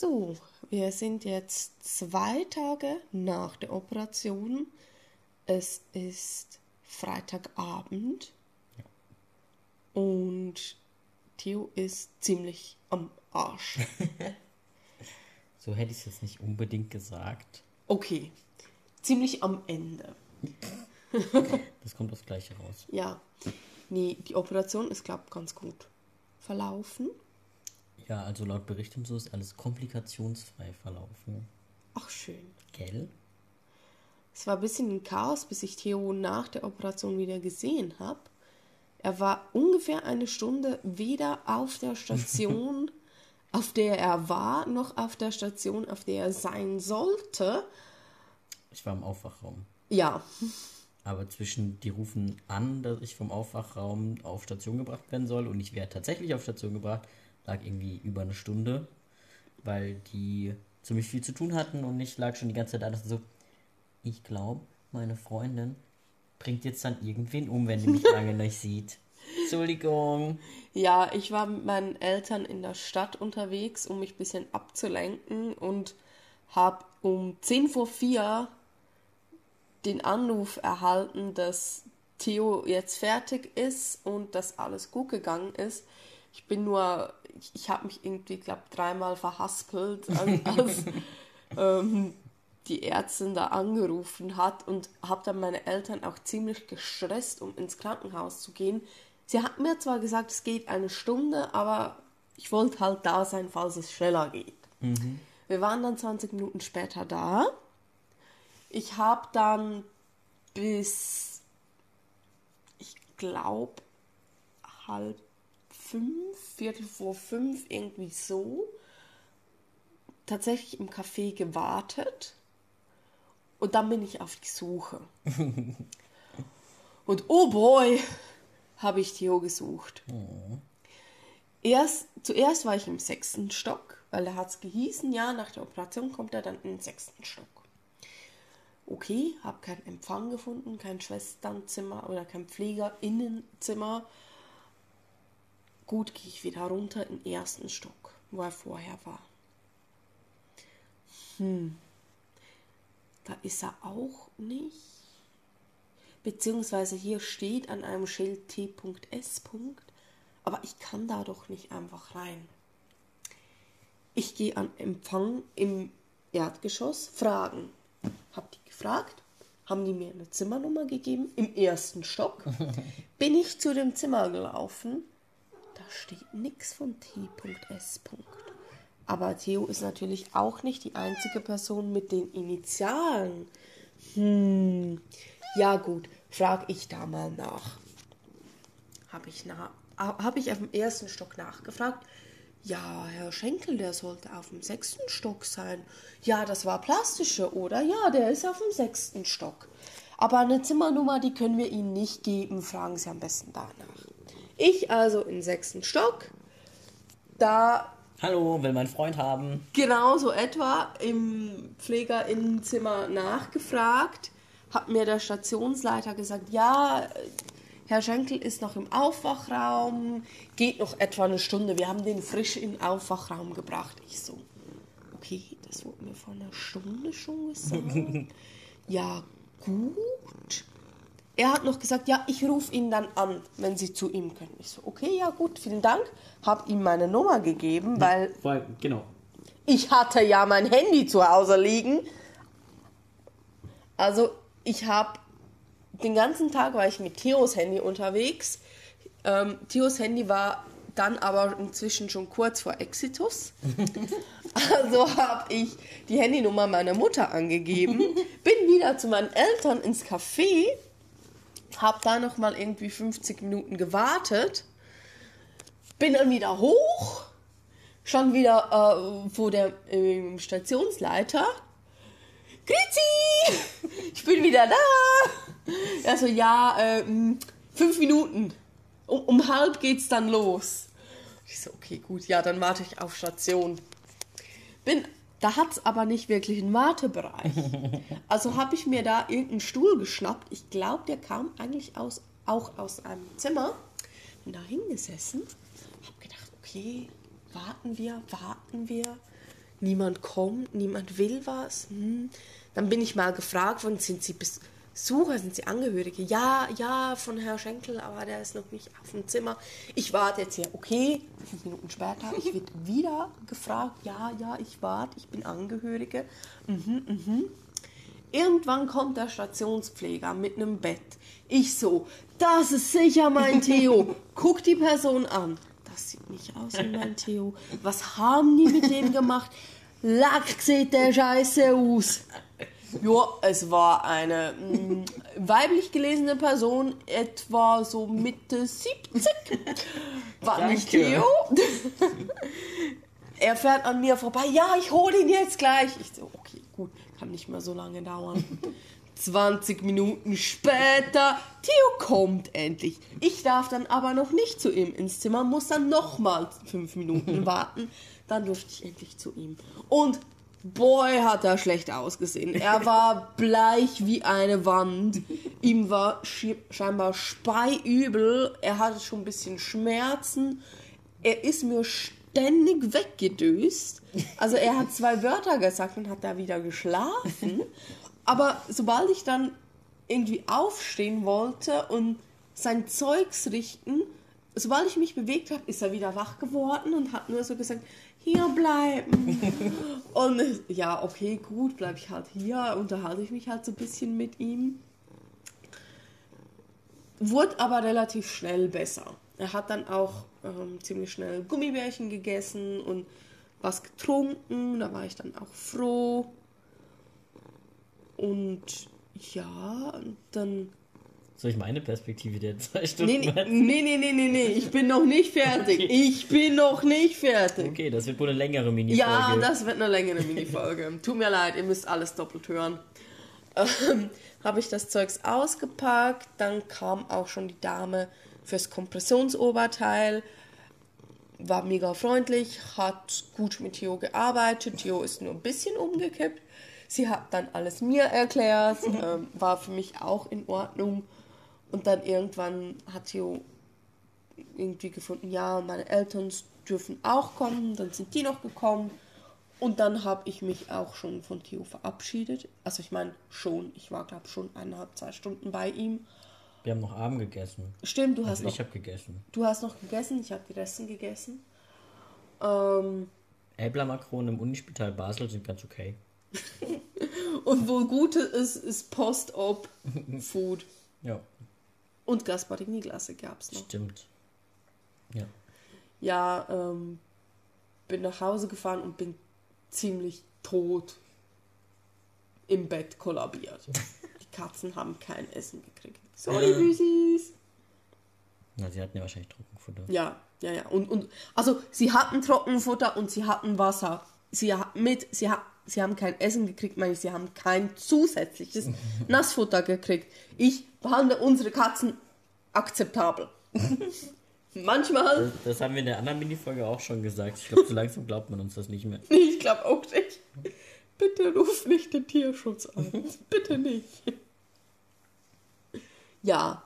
So, wir sind jetzt zwei Tage nach der Operation. Es ist Freitagabend und Theo ist ziemlich am Arsch. so hätte ich es jetzt nicht unbedingt gesagt. Okay, ziemlich am Ende. das kommt aufs Gleiche raus. Ja, nee, die Operation ist, glaube ich, ganz gut verlaufen. Ja, also laut Bericht und so ist alles komplikationsfrei verlaufen. Ach, schön. Gell? Es war ein bisschen ein Chaos, bis ich Theo nach der Operation wieder gesehen habe. Er war ungefähr eine Stunde weder auf der Station, auf der er war, noch auf der Station, auf der er sein sollte. Ich war im Aufwachraum. Ja. Aber zwischen, die rufen an, dass ich vom Aufwachraum auf Station gebracht werden soll und ich werde tatsächlich auf Station gebracht, lag irgendwie über eine Stunde, weil die ziemlich viel zu tun hatten und ich lag schon die ganze Zeit da, dass so, ich glaube, meine Freundin bringt jetzt dann irgendwen um, wenn die mich lange nicht sieht. Entschuldigung. Ja, ich war mit meinen Eltern in der Stadt unterwegs, um mich ein bisschen abzulenken und habe um 10 vor 4 den Anruf erhalten, dass Theo jetzt fertig ist und dass alles gut gegangen ist. Ich bin nur, ich, ich habe mich irgendwie, glaube dreimal verhaspelt, als, ähm, die Ärztin da angerufen hat und habe dann meine Eltern auch ziemlich gestresst, um ins Krankenhaus zu gehen. Sie hat mir zwar gesagt, es geht eine Stunde, aber ich wollte halt da sein, falls es schneller geht. Mhm. Wir waren dann 20 Minuten später da. Ich habe dann bis, ich glaube, halb fünf, Viertel vor fünf, irgendwie so, tatsächlich im Café gewartet. Und dann bin ich auf die Suche. Und oh boy, habe ich Theo gesucht. Oh. Erst, zuerst war ich im sechsten Stock, weil da hat es gehießen, ja, nach der Operation kommt er dann in den sechsten Stock. Okay, habe keinen Empfang gefunden, kein Schwesternzimmer oder kein Pflegerinnenzimmer. Gut, gehe ich wieder runter in den ersten Stock, wo er vorher war. Hm, da ist er auch nicht. Beziehungsweise hier steht an einem Schild T.S. Aber ich kann da doch nicht einfach rein. Ich gehe an Empfang im Erdgeschoss fragen. Hab die gefragt, haben die mir eine Zimmernummer gegeben im ersten Stock. Bin ich zu dem Zimmer gelaufen, steht nichts von T.S. Aber Theo ist natürlich auch nicht die einzige Person mit den Initialen. Hm, ja gut, frag ich da mal nach. Habe ich, na, hab ich auf dem ersten Stock nachgefragt. Ja, Herr Schenkel, der sollte auf dem sechsten Stock sein. Ja, das war plastische, oder? Ja, der ist auf dem sechsten Stock. Aber eine Zimmernummer, die können wir Ihnen nicht geben. Fragen Sie am besten danach. Ich also im sechsten Stock. Da. Hallo, will mein Freund haben. Genau so etwa im Pflegerinnenzimmer nachgefragt. Hat mir der Stationsleiter gesagt, ja, Herr Schenkel ist noch im Aufwachraum, geht noch etwa eine Stunde. Wir haben den frisch in den Aufwachraum gebracht. Ich so, okay, das wurde mir vor einer Stunde schon gesagt. ja, gut. Er hat noch gesagt, ja, ich rufe ihn dann an, wenn Sie zu ihm können. Ich so, okay, ja gut, vielen Dank. Hab ihm meine Nummer gegeben, weil, weil genau. ich hatte ja mein Handy zu Hause liegen. Also ich habe den ganzen Tag war ich mit Theos Handy unterwegs. Ähm, Theos Handy war dann aber inzwischen schon kurz vor Exitus. also habe ich die Handynummer meiner Mutter angegeben, bin wieder zu meinen Eltern ins Café, habe da noch mal irgendwie 50 Minuten gewartet, bin dann wieder hoch, schon wieder äh, vor der äh, Stationsleiter. Grüezi, ich bin wieder da. Also ja, äh, fünf Minuten. Um, um halb geht's dann los. Ich so, okay, gut, ja, dann warte ich auf Station. Bin, da hat's aber nicht wirklich einen Wartebereich. Also habe ich mir da irgendeinen Stuhl geschnappt. Ich glaube, der kam eigentlich aus, auch aus einem Zimmer. Bin da hingesessen, hab gedacht, okay, warten wir, warten wir. niemand kommt, niemand will was. Hm. Dann bin ich mal gefragt worden, sind Sie Besucher, sind Sie Angehörige? Ja, ja, von Herrn Schenkel, aber der ist noch nicht auf dem Zimmer. Ich warte jetzt hier, okay, fünf Minuten später, ich werde wieder gefragt, ja, ja, ich warte, ich bin Angehörige. Mhm, mhm. Irgendwann kommt der Stationspfleger mit einem Bett. Ich so, das ist sicher mein Theo. Guck die Person an. Das sieht nicht aus wie mein Theo. Was haben die mit dem gemacht? Lack sieht der Scheiße aus. Ja, es war eine mh, mm, weiblich gelesene Person, etwa so Mitte 70. War nicht Theo. er fährt an mir vorbei. Ja, ich hole ihn jetzt gleich. Ich so, okay, gut, kann nicht mehr so lange dauern. 20 Minuten später, Theo kommt endlich. Ich darf dann aber noch nicht zu ihm ins Zimmer, muss dann nochmal 5 Minuten warten. Dann durfte ich endlich zu ihm. Und boy, hat er schlecht ausgesehen. Er war bleich wie eine Wand. Ihm war scheinbar speiübel. Er hatte schon ein bisschen Schmerzen. Er ist mir ständig weggedöst. Also er hat zwei Wörter gesagt und hat da wieder geschlafen. Aber sobald ich dann irgendwie aufstehen wollte und sein Zeugs richten, sobald ich mich bewegt habe, ist er wieder wach geworden und hat nur so gesagt, hier bleiben. und ja, okay, gut, bleibe ich halt hier, unterhalte ich mich halt so ein bisschen mit ihm. Wurde aber relativ schnell besser. Er hat dann auch ähm, ziemlich schnell Gummibärchen gegessen und was getrunken. Da war ich dann auch froh. Und ja, dann. Soll ich meine Perspektive der zwei Stunden nee, nee, nee, nee, nee, nee, ich bin noch nicht fertig. Okay. Ich bin noch nicht fertig. Okay, das wird wohl eine längere Minifolge. Ja, das wird eine längere Minifolge. Tut mir leid, ihr müsst alles doppelt hören. Ähm, Habe ich das Zeugs ausgepackt, dann kam auch schon die Dame fürs Kompressionsoberteil. War mega freundlich, hat gut mit Theo gearbeitet. Theo ist nur ein bisschen umgekippt. Sie hat dann alles mir erklärt, ähm, war für mich auch in Ordnung. Und dann irgendwann hat Theo irgendwie gefunden, ja, meine Eltern dürfen auch kommen. Dann sind die noch gekommen. Und dann habe ich mich auch schon von Theo verabschiedet. Also ich meine schon, ich war glaube schon eineinhalb, zwei Stunden bei ihm. Wir haben noch Abend gegessen. Stimmt, du also hast noch. Ich habe gegessen. Du hast noch gegessen, ich habe die Resten gegessen. Ähm, Elbler Makronen im Unispital Basel sind ganz okay. Und wo Gute ist, ist Post-Op-Food. Ja. Und Gasparini-Glasse gab es noch. Stimmt. Ja. Ja, ähm, bin nach Hause gefahren und bin ziemlich tot im Bett kollabiert. Die Katzen haben kein Essen gekriegt. Sorry, Büsis. Na, sie hatten ja wahrscheinlich Trockenfutter. Ja, ja, ja. Und, und also sie hatten Trockenfutter und sie hatten Wasser. Sie mit, sie, sie haben kein Essen gekriegt, meine ich, sie haben kein zusätzliches Nassfutter gekriegt. Ich behandle unsere Katzen akzeptabel. Manchmal. Das, das, haben wir in der anderen Minifolge auch schon gesagt. Ich glaube, so langsam glaubt man uns das nicht mehr. Ich glaube auch nicht. Bitte ruf nicht den Tierschutz an. Bitte nicht. Ja.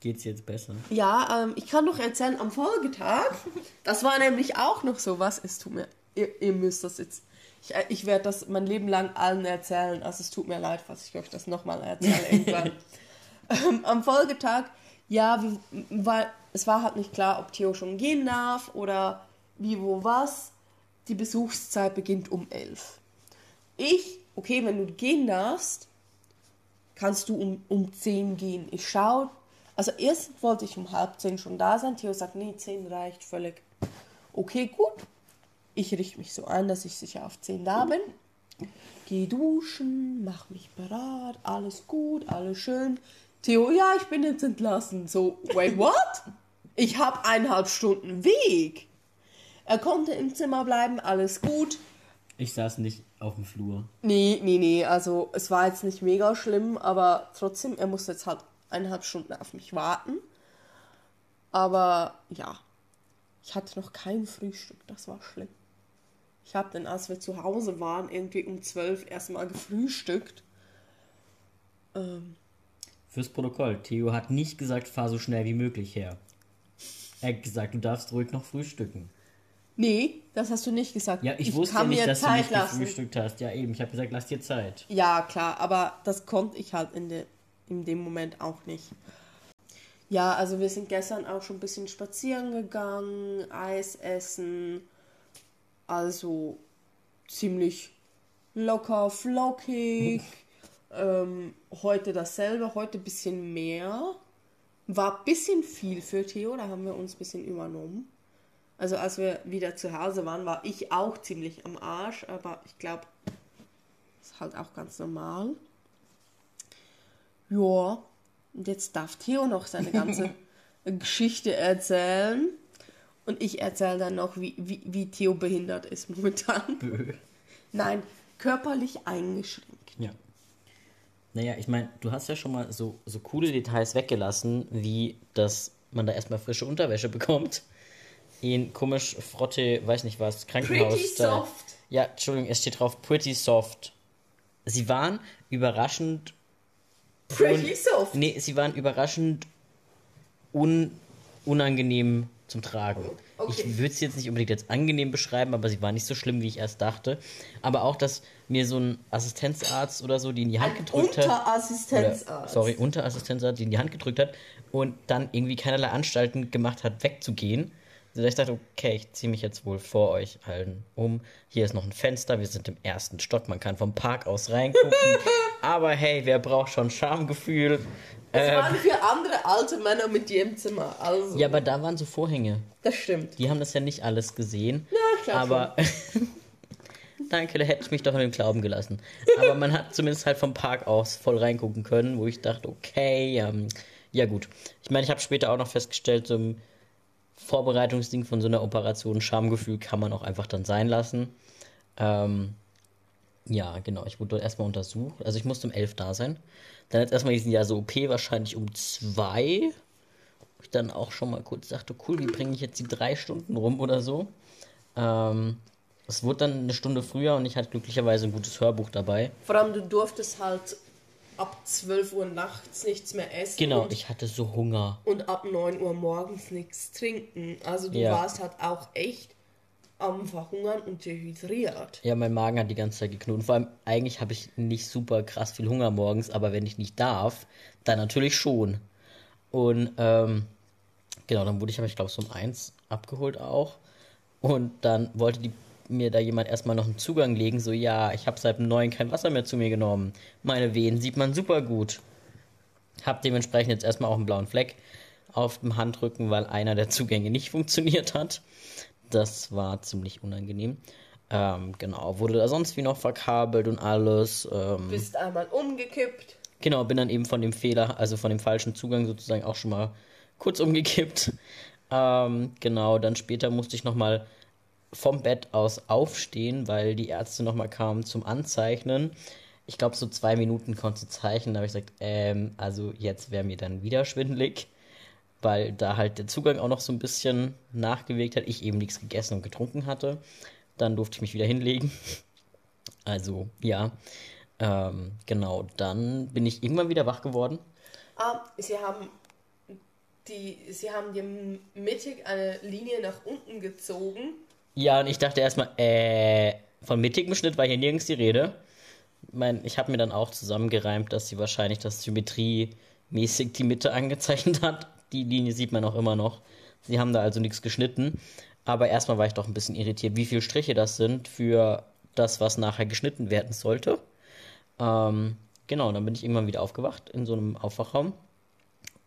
Geht's jetzt besser? Ja, ähm, ich kann noch erzählen, am Folgetag, das war nämlich auch noch so was, es tut mir ihr, ihr müsst das jetzt. Ich, äh, ich werde das mein Leben lang allen erzählen. Also es tut mir leid, falls ich euch das nochmal erzähle irgendwann. ähm, am Folgetag, ja, wie, weil es war halt nicht klar, ob Theo schon gehen darf oder wie, wo, was. Die Besuchszeit beginnt um elf. Ich, okay, wenn du gehen darfst, kannst du um, um 10 gehen. Ich schaue, also erst wollte ich um halb zehn schon da sein. Theo sagt, nee, 10 reicht völlig. Okay, gut. Ich richte mich so ein, dass ich sicher auf 10 da bin. Geh duschen, mach mich bereit, alles gut, alles schön. Theo, ja, ich bin jetzt entlassen. So, wait, what? Ich habe eineinhalb Stunden Weg. Er konnte im Zimmer bleiben, alles gut. Ich saß nicht auf dem Flur. Nee, nee, nee, also es war jetzt nicht mega schlimm, aber trotzdem, er musste jetzt halt eineinhalb Stunden auf mich warten. Aber ja, ich hatte noch kein Frühstück, das war schlimm. Ich habe dann, als wir zu Hause waren, irgendwie um 12 erstmal gefrühstückt. Ähm. Fürs Protokoll, Theo hat nicht gesagt, fahr so schnell wie möglich her. Er hat gesagt, du darfst ruhig noch frühstücken. Nee, das hast du nicht gesagt. Ja, ich, wusste kann nicht, mir dass du Zeit nicht lassen. gefrühstückt hast. Ja, eben. Ich habe gesagt, lass dir Zeit. Ja, klar, aber das konnte ich halt in, de, in dem Moment auch nicht. Ja, also wir sind gestern auch schon ein bisschen spazieren gegangen, Eis essen. Also ziemlich locker, flockig. ähm, heute dasselbe, heute ein bisschen mehr. War ein bisschen viel für Theo, da haben wir uns ein bisschen übernommen. Also als wir wieder zu Hause waren, war ich auch ziemlich am Arsch, aber ich glaube, ist halt auch ganz normal. Ja, und jetzt darf Theo noch seine ganze Geschichte erzählen. Und ich erzähle dann noch, wie, wie, wie Theo behindert ist momentan. Bö. Nein, körperlich eingeschränkt. Ja. Naja, ich meine, du hast ja schon mal so, so coole Details weggelassen, wie dass man da erstmal frische Unterwäsche bekommt. In komisch Frotte, weiß nicht was, Krankenhaus. Pretty da- soft. Ja, Entschuldigung, es steht drauf Pretty Soft. Sie waren überraschend. Pretty soft. Nee, sie waren überraschend un, unangenehm zum Tragen. Okay. Ich würde es jetzt nicht unbedingt als angenehm beschreiben, aber sie war nicht so schlimm, wie ich erst dachte. Aber auch, dass mir so ein Assistenzarzt oder so, die in die Hand Ein gedrückt hat. Oder, Unterassistenzarzt. sorry, Unterassistenzarzt, die in die Hand gedrückt hat und dann irgendwie keinerlei Anstalten gemacht hat, wegzugehen. Also ich dachte, okay, ich ziehe mich jetzt wohl vor euch allen um. Hier ist noch ein Fenster, wir sind im ersten Stock, man kann vom Park aus reingucken. Aber hey, wer braucht schon Schamgefühl? Das waren für andere alte Männer mit dir im Zimmer. Also, Ja, aber da waren so Vorhänge. das stimmt. Die haben das ja nicht alles gesehen. Ich glaub aber danke, da hätte ich mich doch in den Glauben gelassen. Aber man hat zumindest halt vom Park aus voll reingucken können, wo ich dachte, okay, ähm, ja gut. Ich meine, ich habe später auch noch festgestellt, so im Vorbereitungsding von so einer Operation, Schamgefühl kann man auch einfach dann sein lassen. Ähm, ja, genau, ich wurde dort erstmal untersucht. Also ich musste um 11 da sein. Dann jetzt erstmal diesen Jahr so OP, wahrscheinlich um 2 wo ich dann auch schon mal kurz dachte, cool, wie bringe ich jetzt die drei Stunden rum oder so. Ähm, es wurde dann eine Stunde früher und ich hatte glücklicherweise ein gutes Hörbuch dabei. Vor allem, du durftest halt ab 12 Uhr nachts nichts mehr essen. Genau, und, ich hatte so Hunger. und ab 9 Uhr morgens nichts trinken. Also du Ja. warst halt auch echt am Verhungern und dehydriert. Ja, mein Magen hat die ganze Zeit geknurrt. Vor allem, eigentlich habe ich nicht super krass viel Hunger morgens, aber wenn ich nicht darf, dann natürlich schon. Und ähm, genau, dann wurde ich aber, ich glaube, so um eins abgeholt auch. Und dann wollte die, mir da jemand erstmal noch einen Zugang legen. So, ja, ich habe seit dem neuen kein Wasser mehr zu mir genommen. Meine Wehen sieht man super gut. Hab dementsprechend jetzt erstmal auch einen blauen Fleck auf dem Handrücken, weil einer der Zugänge nicht funktioniert hat. Das war ziemlich unangenehm. Ähm, genau, wurde da sonst wie noch verkabelt und alles. Ähm, Bist einmal umgekippt. Genau, bin dann eben von dem Fehler, also von dem falschen Zugang sozusagen auch schon mal kurz umgekippt. Ähm, genau, dann später musste ich nochmal vom Bett aus aufstehen, weil die Ärzte nochmal kamen zum Anzeichnen. Ich glaube, so zwei Minuten konnte sie zeichnen. Da habe ich gesagt, ähm, also jetzt wäre mir dann wieder schwindelig, weil da halt der Zugang auch noch so ein bisschen nachgewirkt hat. Ich eben nichts gegessen und getrunken hatte. Dann durfte ich mich wieder hinlegen. Also, ja. Ähm, genau, dann bin ich irgendwann wieder wach geworden. Ah, sie haben die, sie haben dir mittig eine Linie nach unten gezogen. Ja, und ich dachte erstmal, äh, von mittigem Schnitt war hier nirgends die Rede. Ich, mein, ich habe mir dann auch zusammengereimt, dass sie wahrscheinlich das symmetriemäßig die Mitte angezeichnet hat. Die Linie sieht man auch immer noch. Sie haben da also nichts geschnitten. Aber erstmal war ich doch ein bisschen irritiert, wie viele Striche das sind für das, was nachher geschnitten werden sollte. Ähm, genau, dann bin ich irgendwann wieder aufgewacht in so einem Aufwachraum.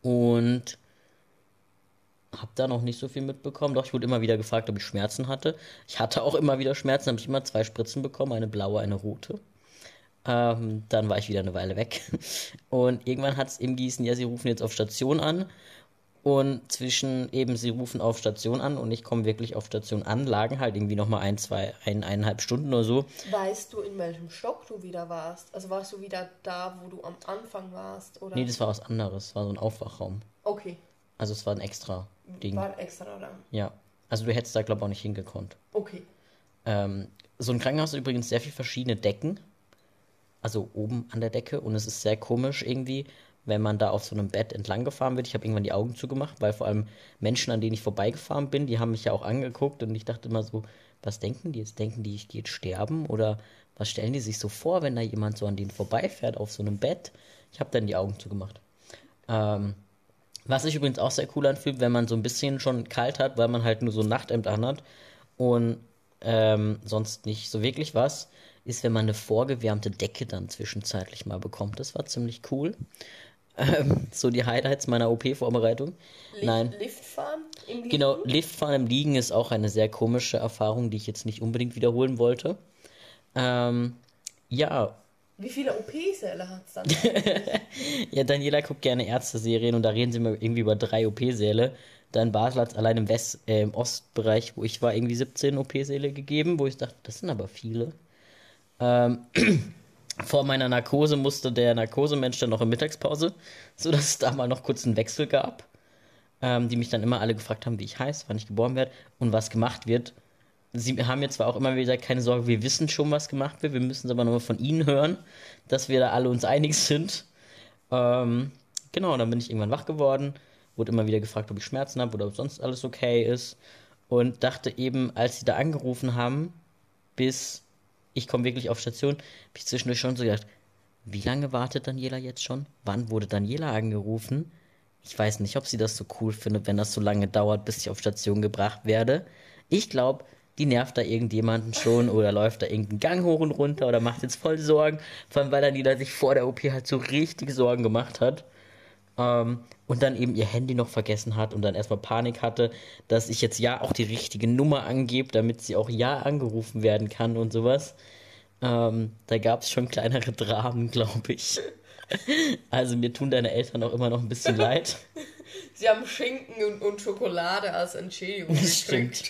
Und habe da noch nicht so viel mitbekommen. Doch, ich wurde immer wieder gefragt, ob ich Schmerzen hatte. Ich hatte auch immer wieder Schmerzen, habe ich immer zwei Spritzen bekommen, eine blaue, eine rote. Ähm, dann war ich wieder eine Weile weg. Und irgendwann hat es eben gießen, ja, sie rufen jetzt auf Station an. Und zwischen eben, sie rufen auf Station an und ich komme wirklich auf Station an, lagen halt irgendwie nochmal ein, zwei, ein, eineinhalb Stunden oder so. Weißt du, in welchem Stock du wieder warst? Also warst du wieder da, wo du am Anfang warst? Oder? Nee, das war was anderes. Das war so ein Aufwachraum. okay, Also es war ein extra Ding. war extra da. Ja. Also du hättest da, glaube ich, auch nicht hingekonnt. Okay. Ähm, so ein Krankenhaus hat übrigens sehr viel verschiedene Decken. Also oben an der Decke. Und es ist sehr komisch irgendwie, wenn man da auf so einem Bett entlang gefahren wird. Ich habe irgendwann die Augen zugemacht, weil vor allem Menschen, an denen ich vorbeigefahren bin, die haben mich ja auch angeguckt und ich dachte immer so, was denken die jetzt? Denken die, ich gehe jetzt sterben? Oder was stellen die sich so vor, wenn da jemand so an denen vorbeifährt auf so einem Bett? Ich habe dann die Augen zugemacht. Ähm, was sich übrigens auch sehr cool anfühlt, wenn man so ein bisschen schon kalt hat, weil man halt nur so ein Nachthemd anhat und ähm, sonst nicht so wirklich was, ist, wenn man eine vorgewärmte Decke dann zwischenzeitlich mal bekommt. Das war ziemlich cool. Ähm, so die Highlights meiner OP-Vorbereitung. Nein. Liftfahren im Liegen? Genau, Liftfahren im Liegen ist auch eine sehr komische Erfahrung, die ich jetzt nicht unbedingt wiederholen wollte. Ähm, ja, Wie viele OP-Säle hat es dann? ja, Daniela guckt gerne Ärzte-Serien und da reden sie mal irgendwie über drei OP-Säle. Dann Basel hat allein im, West, äh, im Ostbereich, wo ich war, irgendwie 17 OP-Säle gegeben, wo ich dachte, das sind aber viele. Ähm, vor meiner Narkose musste der Narkosemensch dann noch in Mittagspause, sodass es da mal noch kurz einen Wechsel gab. Ähm, die mich dann immer alle gefragt haben, wie ich heiße, wann ich geboren werde und was gemacht wird. Sie haben mir zwar auch immer wieder keine Sorge, wir wissen schon, was gemacht wird, wir müssen es aber nochmal von Ihnen hören, dass wir da alle uns einig sind. Ähm, genau, dann bin ich irgendwann wach geworden, wurde immer wieder gefragt, ob ich Schmerzen habe oder ob sonst alles okay ist. Und dachte eben, als sie da angerufen haben, bis ich komme wirklich auf Station, habe ich zwischendurch schon so gedacht, wie lange wartet Daniela jetzt schon? Wann wurde Daniela angerufen? Ich weiß nicht, ob sie das so cool findet, wenn das so lange dauert, bis ich auf Station gebracht werde. Ich glaube, die nervt da irgendjemanden schon oder läuft da irgendeinen Gang hoch und runter oder macht jetzt voll Sorgen. Vor allem, weil Daniela sich vor der OP halt so richtig Sorgen gemacht hat. Ähm, und dann eben ihr Handy noch vergessen hat und dann erstmal Panik hatte, dass ich jetzt ja auch die richtige Nummer angebe, damit sie auch ja angerufen werden kann und sowas. Ähm, da gab es schon kleinere Dramen, glaube ich. Also mir tun deine Eltern auch immer noch ein bisschen leid. Sie haben Schinken und, und Schokolade als Entschädigung Das stimmt.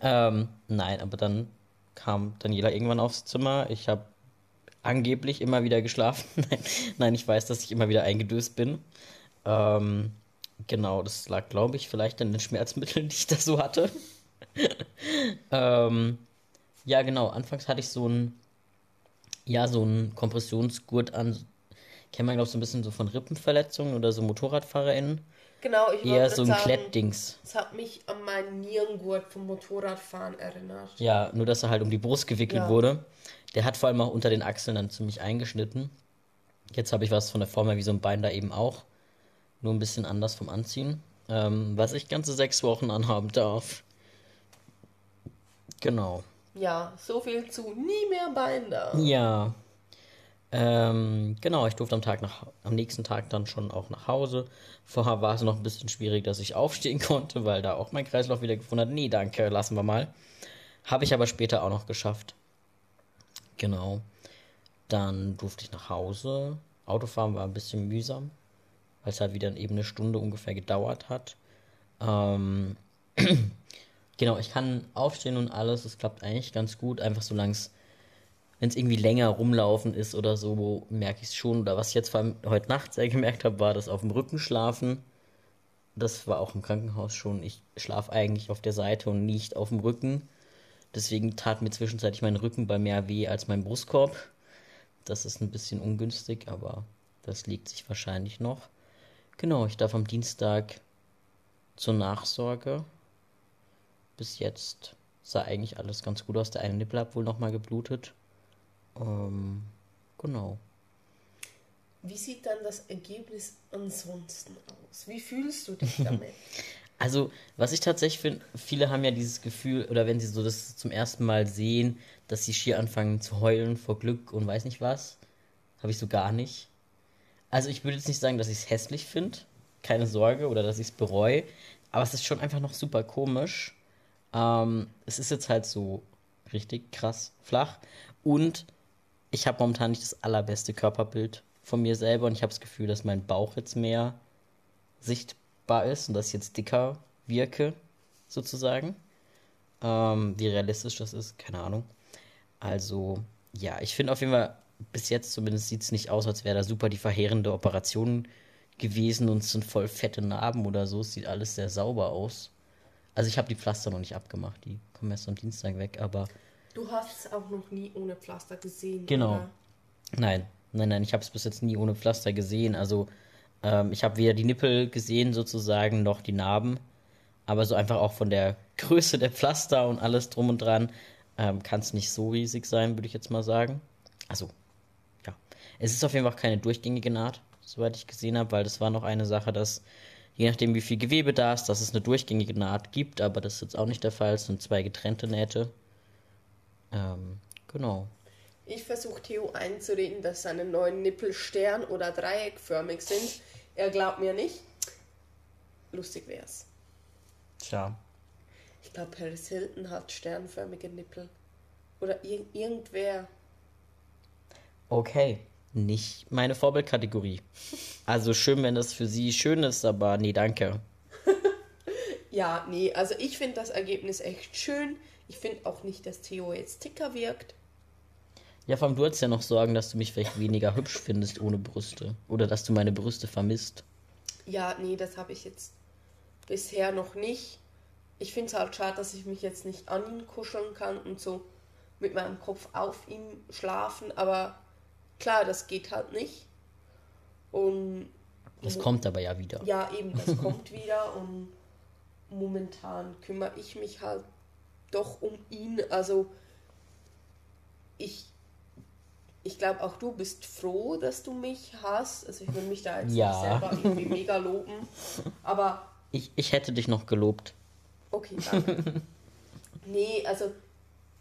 Ähm, nein, aber dann kam Daniela irgendwann aufs Zimmer. Ich habe angeblich immer wieder geschlafen. nein, ich weiß, dass ich immer wieder eingedöst bin. Ähm, genau, das lag, glaube ich, vielleicht an den Schmerzmitteln, die ich da so hatte. ähm, ja, genau. Anfangs hatte ich so ein, ja, so ein Kompressionsgurt an. Kennt man, glaube ich, so ein bisschen so von Rippenverletzungen oder so MotorradfahrerInnen. Genau, ich Eher so ein sagen, Klettdings. es hat mich an meinen Nierengurt vom Motorradfahren erinnert. Ja, nur dass er halt um die Brust gewickelt Ja. wurde. Der hat vor allem auch unter den Achseln dann ziemlich eingeschnitten. Jetzt habe ich was von der Form her wie so ein Bein da eben auch. Nur ein bisschen anders vom Anziehen. Ähm, was ich ganze sechs Wochen anhaben darf. Genau. Ja, so viel zu nie mehr Bein da. Ja. Ähm, genau, ich durfte am Tag nach, am nächsten Tag dann schon auch nach Hause. Vorher war es noch ein bisschen schwierig, dass ich aufstehen konnte, weil da auch mein Kreislauf wieder gefunden hat. Nee, danke, lassen wir mal. Habe ich aber später auch noch geschafft. Genau. Dann durfte ich nach Hause. Autofahren war ein bisschen mühsam, weil es halt wieder eben eine Stunde ungefähr gedauert hat. Ähm, genau, ich kann aufstehen und alles. Es klappt eigentlich ganz gut. Einfach solange es, wenn es irgendwie länger rumlaufen ist oder so, merke ich es schon. Oder was ich jetzt vor allem heute Nacht sehr gemerkt habe, war das auf dem Rücken schlafen. Das war auch im Krankenhaus schon. Ich schlafe eigentlich auf der Seite und nicht auf dem Rücken. Deswegen tat mir zwischenzeitlich mein Rücken bei mehr weh als mein Brustkorb. Das ist ein bisschen ungünstig, aber das legt sich wahrscheinlich noch. Genau, ich darf am Dienstag zur Nachsorge. Bis jetzt sah eigentlich alles ganz gut aus. Der eine Nippel hat wohl nochmal geblutet. Ähm, genau. Wie sieht dann das Ergebnis ansonsten aus? Wie fühlst du dich damit? Also, was ich tatsächlich finde, viele haben ja dieses Gefühl, oder wenn sie so das zum ersten Mal sehen, dass sie schier anfangen zu heulen vor Glück und weiß nicht was, habe ich so gar nicht. Also, ich würde jetzt nicht sagen, dass ich es hässlich finde, keine Sorge, oder dass ich es bereue, aber es ist schon einfach noch super komisch. Ähm, es ist jetzt halt so richtig krass flach und ich habe momentan nicht das allerbeste Körperbild von mir selber und ich habe das Gefühl, dass mein Bauch jetzt mehr sichtbar ist und dass ich jetzt dicker wirke, sozusagen. Ähm, wie realistisch das ist, keine Ahnung. Also, ja, ich finde auf jeden Fall, bis jetzt zumindest sieht es nicht aus, als wäre da super die verheerende Operation gewesen und es sind voll fette Narben oder so. Es sieht alles sehr sauber aus. Also, ich habe die Pflaster noch nicht abgemacht, die kommen erst am Dienstag weg, aber Du hast es auch noch nie ohne Pflaster gesehen. Genau. Oder? Nein, Nein, nein, ich habe es bis jetzt nie ohne Pflaster gesehen. Also ähm, ich habe weder die Nippel gesehen sozusagen noch die Narben. Aber so einfach auch von der Größe der Pflaster und alles drum und dran ähm, kann es nicht so riesig sein, würde ich jetzt mal sagen. Also, ja. Es ist auf jeden Fall keine durchgängige Naht, soweit ich gesehen habe, weil das war noch eine Sache, dass je nachdem, wie viel Gewebe da ist, dass es eine durchgängige Naht gibt, aber das ist jetzt auch nicht der Fall. Es sind zwei getrennte Nähte. Ähm, genau. Ich versuche Theo einzureden, dass seine neuen Nippel stern- oder dreieckförmig sind. Er glaubt mir nicht. Lustig wär's. Tja. Ich glaube, Paris Hilton hat sternförmige Nippel. Oder ir irgendwer. Okay. Nicht meine Vorbildkategorie. Also schön, wenn das für sie schön ist, aber nee, danke. Ja, nee, also ich finde das Ergebnis echt schön. Ich finde auch nicht, dass Theo jetzt dicker wirkt. Ja, vor allem du hattest ja noch Sorgen, dass du mich vielleicht weniger hübsch findest ohne Brüste. Oder dass du meine Brüste vermisst. Ja, nee, das habe ich jetzt bisher noch nicht. Ich finde es halt schade, dass ich mich jetzt nicht an ihn kuscheln kann und so mit meinem Kopf auf ihm schlafen. Aber klar, das geht halt nicht. Und Das kommt aber ja wieder. ja, eben, das kommt wieder. Und momentan kümmere ich mich halt doch um ihn. Also ich, ich glaube auch du bist froh, dass du mich hast. Also ich will mich da jetzt Ja. nicht selber irgendwie mega loben. Aber Ich, ich hätte dich noch gelobt. okay, danke. nee, also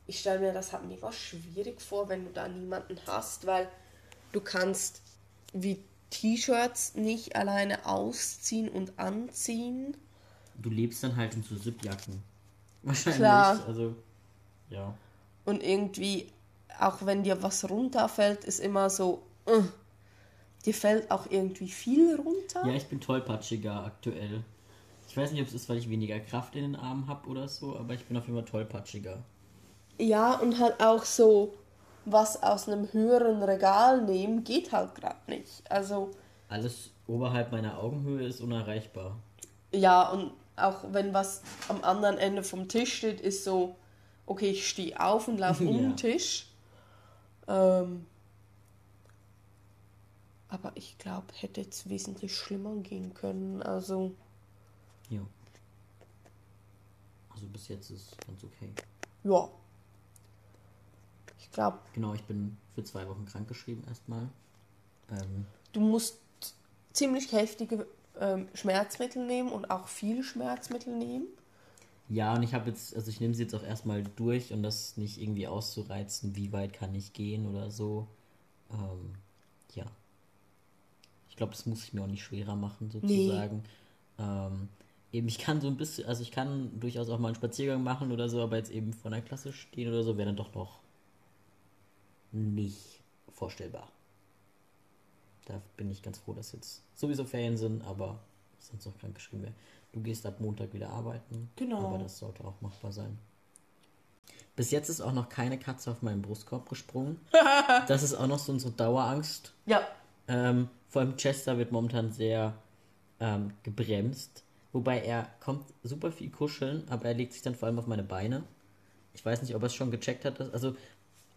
ich stelle mir das halt mega schwierig vor, wenn du da niemanden hast, weil du kannst wie T-Shirts nicht alleine ausziehen und anziehen. Du lebst dann halt in so Zipjacken. Wahrscheinlich. Klar. Also, ja. Und irgendwie, auch wenn dir was runterfällt, ist immer so, äh, dir fällt auch irgendwie viel runter. Ja, ich bin tollpatschiger aktuell. Ich weiß nicht, ob es ist, weil ich weniger Kraft in den Armen habe oder so, aber ich bin auf jeden Fall tollpatschiger. Ja, und halt auch so, was aus einem höheren Regal nehmen, geht halt gerade nicht. Also, Alles oberhalb meiner Augenhöhe ist unerreichbar. ja, und auch wenn was am anderen Ende vom Tisch steht, ist so, okay, ich stehe auf und laufe um den Tisch. Ähm, aber ich glaube, hätte jetzt wesentlich schlimmer gehen können. Also, Ja. Also bis jetzt ist ganz okay. ja. Ich glaube, Genau, ich bin für zwei Wochen krankgeschrieben erstmal. Ähm, du musst ziemlich heftige ähm, Schmerzmittel nehmen und auch viel Schmerzmittel nehmen. ja, und ich habe jetzt, also ich nehme sie jetzt auch erstmal durch und das nicht irgendwie auszureizen, wie weit kann ich gehen oder so. Ähm, ja. Ich glaube, das muss ich mir auch nicht schwerer machen, sozusagen. Ähm, eben, ich kann so ein bisschen, also ich kann durchaus auch mal einen Spaziergang machen oder so, aber jetzt eben vor der Klasse stehen oder so, wäre dann doch noch nicht vorstellbar. Da bin ich ganz froh, dass jetzt sowieso Ferien sind, aber sonst noch krank geschrieben wäre. Du gehst ab Montag wieder arbeiten. Genau. Aber das sollte auch machbar sein. Bis jetzt ist auch noch keine Katze auf meinen Brustkorb gesprungen. das ist auch noch so unsere Dauerangst. Ja, Ähm, vor allem Chester wird momentan sehr ähm, gebremst. Wobei er kommt super viel kuscheln, aber er legt sich dann vor allem auf meine Beine. Ich weiß nicht, ob er es schon gecheckt hat. Dass, also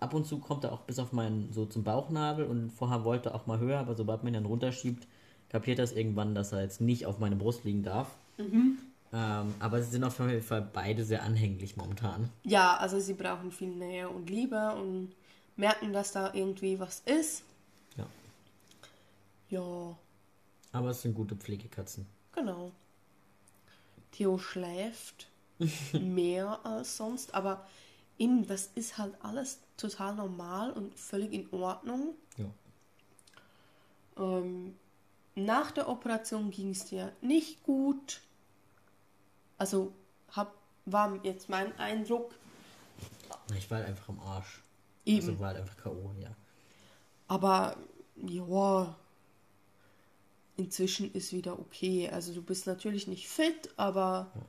ab und zu kommt er auch bis auf meinen, so zum Bauchnabel und vorher wollte er auch mal höher, aber sobald man ihn dann runterschiebt, kapiert er es irgendwann, dass er jetzt nicht auf meine Brust liegen darf. Ähm, aber sie sind auf jeden Fall beide sehr anhänglich momentan. ja, also sie brauchen viel Nähe und Liebe und merken, dass da irgendwie was ist. Ja. Ja, Aber es sind gute Pflegekatzen. genau. Theo schläft mehr als sonst, aber eben, das ist halt alles total normal und völlig in Ordnung. Ja. Ähm, nach der Operation ging es dir nicht gut. Also hab, war jetzt mein Eindruck. Ich war halt einfach am Arsch. Eben. Also war halt einfach K.O., ja. Aber ja, inzwischen ist wieder okay. Also du bist natürlich nicht fit, aber Ja,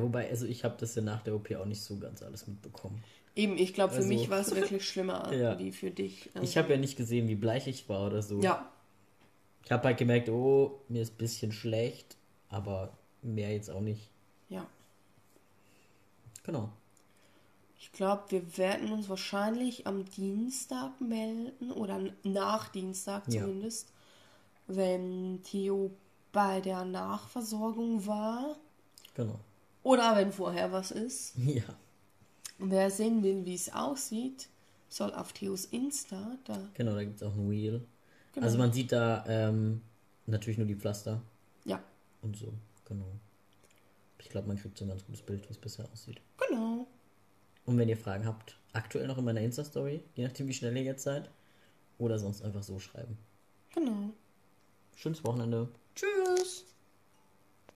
wobei, also ich habe das ja nach der OP auch nicht so ganz alles mitbekommen. eben, ich glaube, für Also- mich war es wirklich schlimmer Ja. wie für dich. Also, Ich habe ja nicht gesehen, wie bleich ich war oder so. ja, Ich habe halt gemerkt, oh, mir ist ein bisschen schlecht, aber mehr jetzt auch nicht. ja. Genau. Ich glaube, wir werden uns wahrscheinlich am Dienstag melden oder nach Dienstag Ja. zumindest, wenn Theo bei der Nachversorgung war Genau. Oder wenn vorher was ist. Ja. Und wer sehen will, wie es aussieht, soll auf Theos Insta da. Genau, da gibt es auch ein Wheel. Genau. Also man sieht da ähm, natürlich nur die Pflaster Ja, und so. Genau. Ich glaube, man kriegt so ein ganz gutes Bild, wie es bisher aussieht. genau. Und wenn ihr Fragen habt, aktuell noch in meiner Insta-Story, je nachdem, wie schnell ihr jetzt seid, oder sonst einfach so schreiben. Genau. Schönes Wochenende. Tschüss.